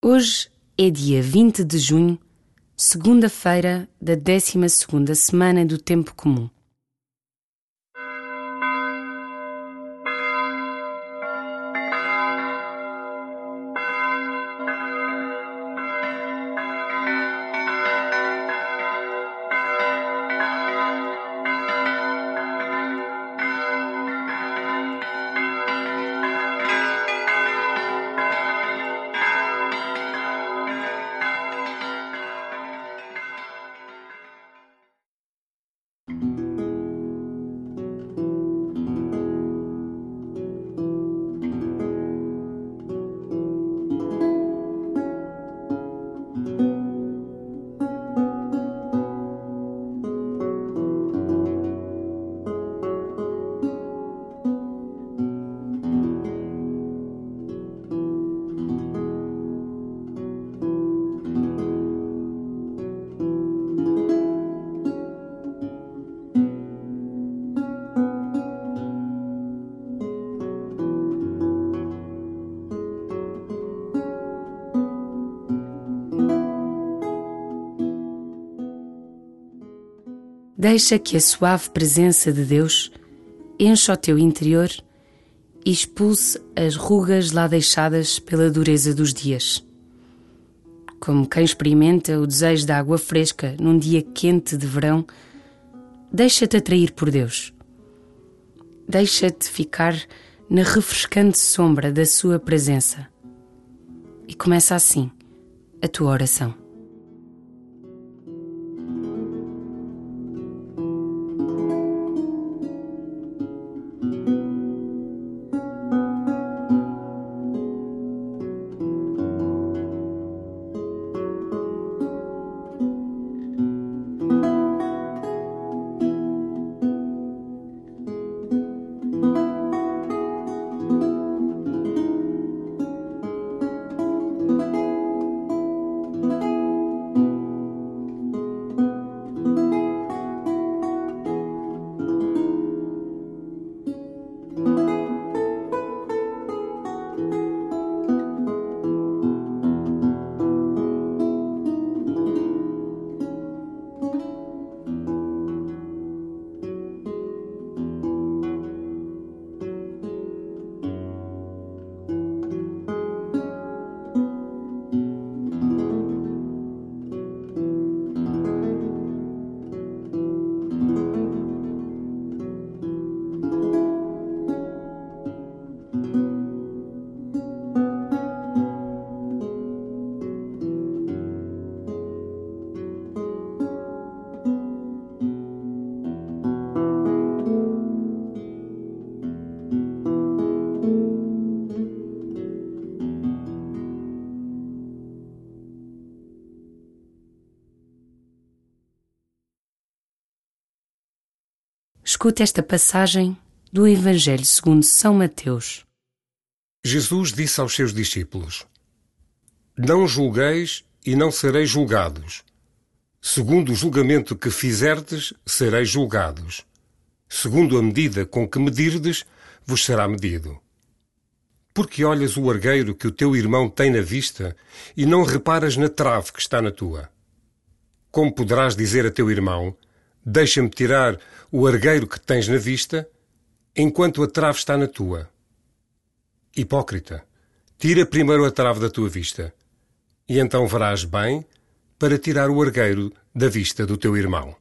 Hoje é dia 20 de junho, segunda-feira da 12ª semana do Tempo Comum. Deixa que a suave presença de Deus encha o teu interior e expulse as rugas lá deixadas pela dureza dos dias. Como quem experimenta o desejo de água fresca num dia quente de verão, deixa-te atrair por Deus. Deixa-te ficar na refrescante sombra da Sua presença. E começa assim a tua oração. Escute esta passagem do Evangelho segundo São Mateus. Jesus disse aos seus discípulos: Não julgueis e não sereis julgados. Segundo o julgamento que fizerdes, sereis julgados. Segundo a medida com que medirdes, vos será medido. Porque olhas o argueiro que o teu irmão tem na vista e não reparas na trave que está na tua? Como poderás dizer a teu irmão: Deixa-me tirar o argueiro que tens na vista, enquanto a trave está na tua. Hipócrita, tira primeiro a trave da tua vista, e então verás bem para tirar o argueiro da vista do teu irmão.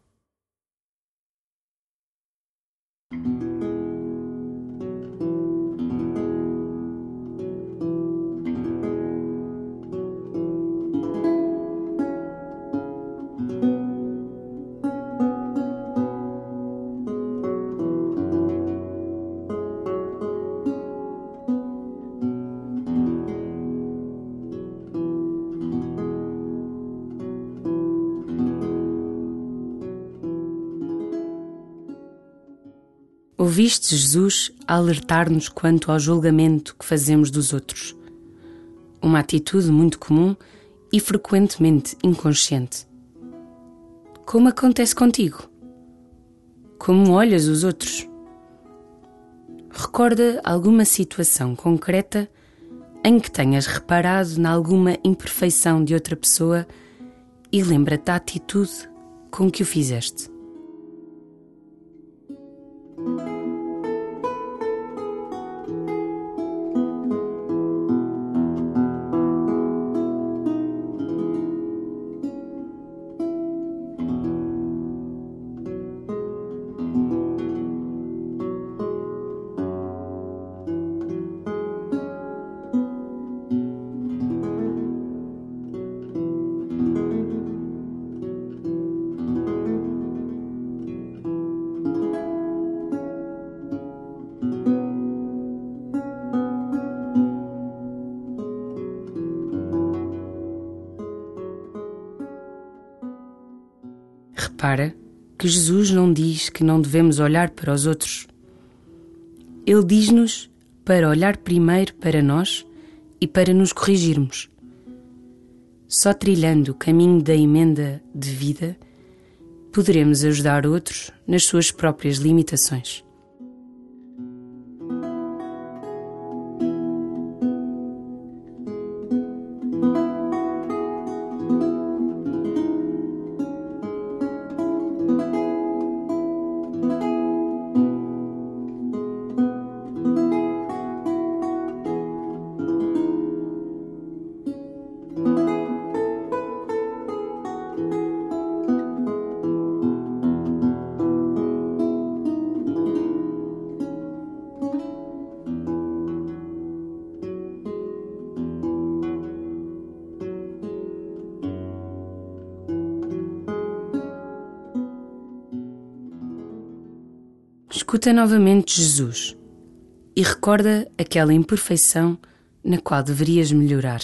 Ouviste Jesus alertar-nos quanto ao julgamento que fazemos dos outros. Uma atitude muito comum e frequentemente inconsciente. Como acontece contigo? Como olhas os outros? Recorda alguma situação concreta em que tenhas reparado em alguma imperfeição de outra pessoa e lembra-te da atitude com que o fizeste. Repara que Jesus não diz que não devemos olhar para os outros. Ele diz-nos para olhar primeiro para nós e para nos corrigirmos. Só trilhando o caminho da emenda de vida poderemos ajudar outros nas suas próprias limitações. Escuta novamente Jesus e recorda aquela imperfeição na qual deverias melhorar.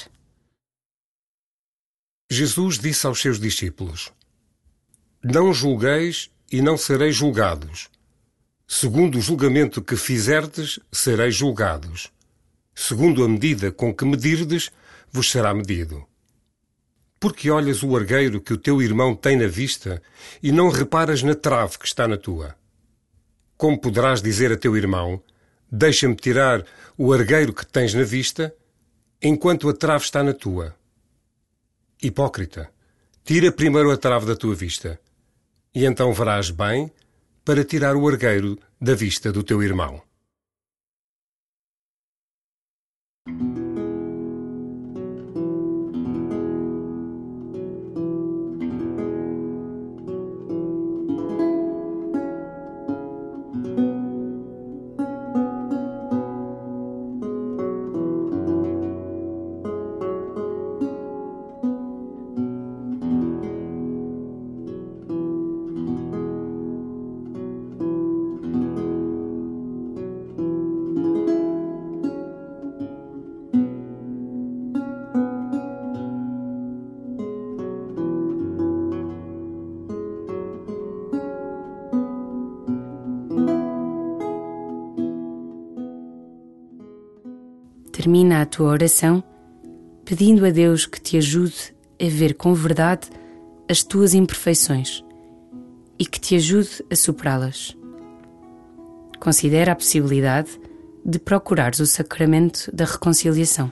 Jesus disse aos seus discípulos: Não julgueis e não sereis julgados. Segundo o julgamento que fizerdes, sereis julgados. Segundo a medida com que medirdes, vos será medido. Porque olhas o argueiro que o teu irmão tem na vista e não reparas na trave que está na tua? Como poderás dizer a teu irmão: Deixa-me tirar o argueiro que tens na vista, enquanto a trave está na tua? Hipócrita, tira primeiro a trave da tua vista, e então verás bem para tirar o argueiro da vista do teu irmão. Termina a tua oração pedindo a Deus que te ajude a ver com verdade as tuas imperfeições e que te ajude a superá-las. Considera a possibilidade de procurares o sacramento da reconciliação.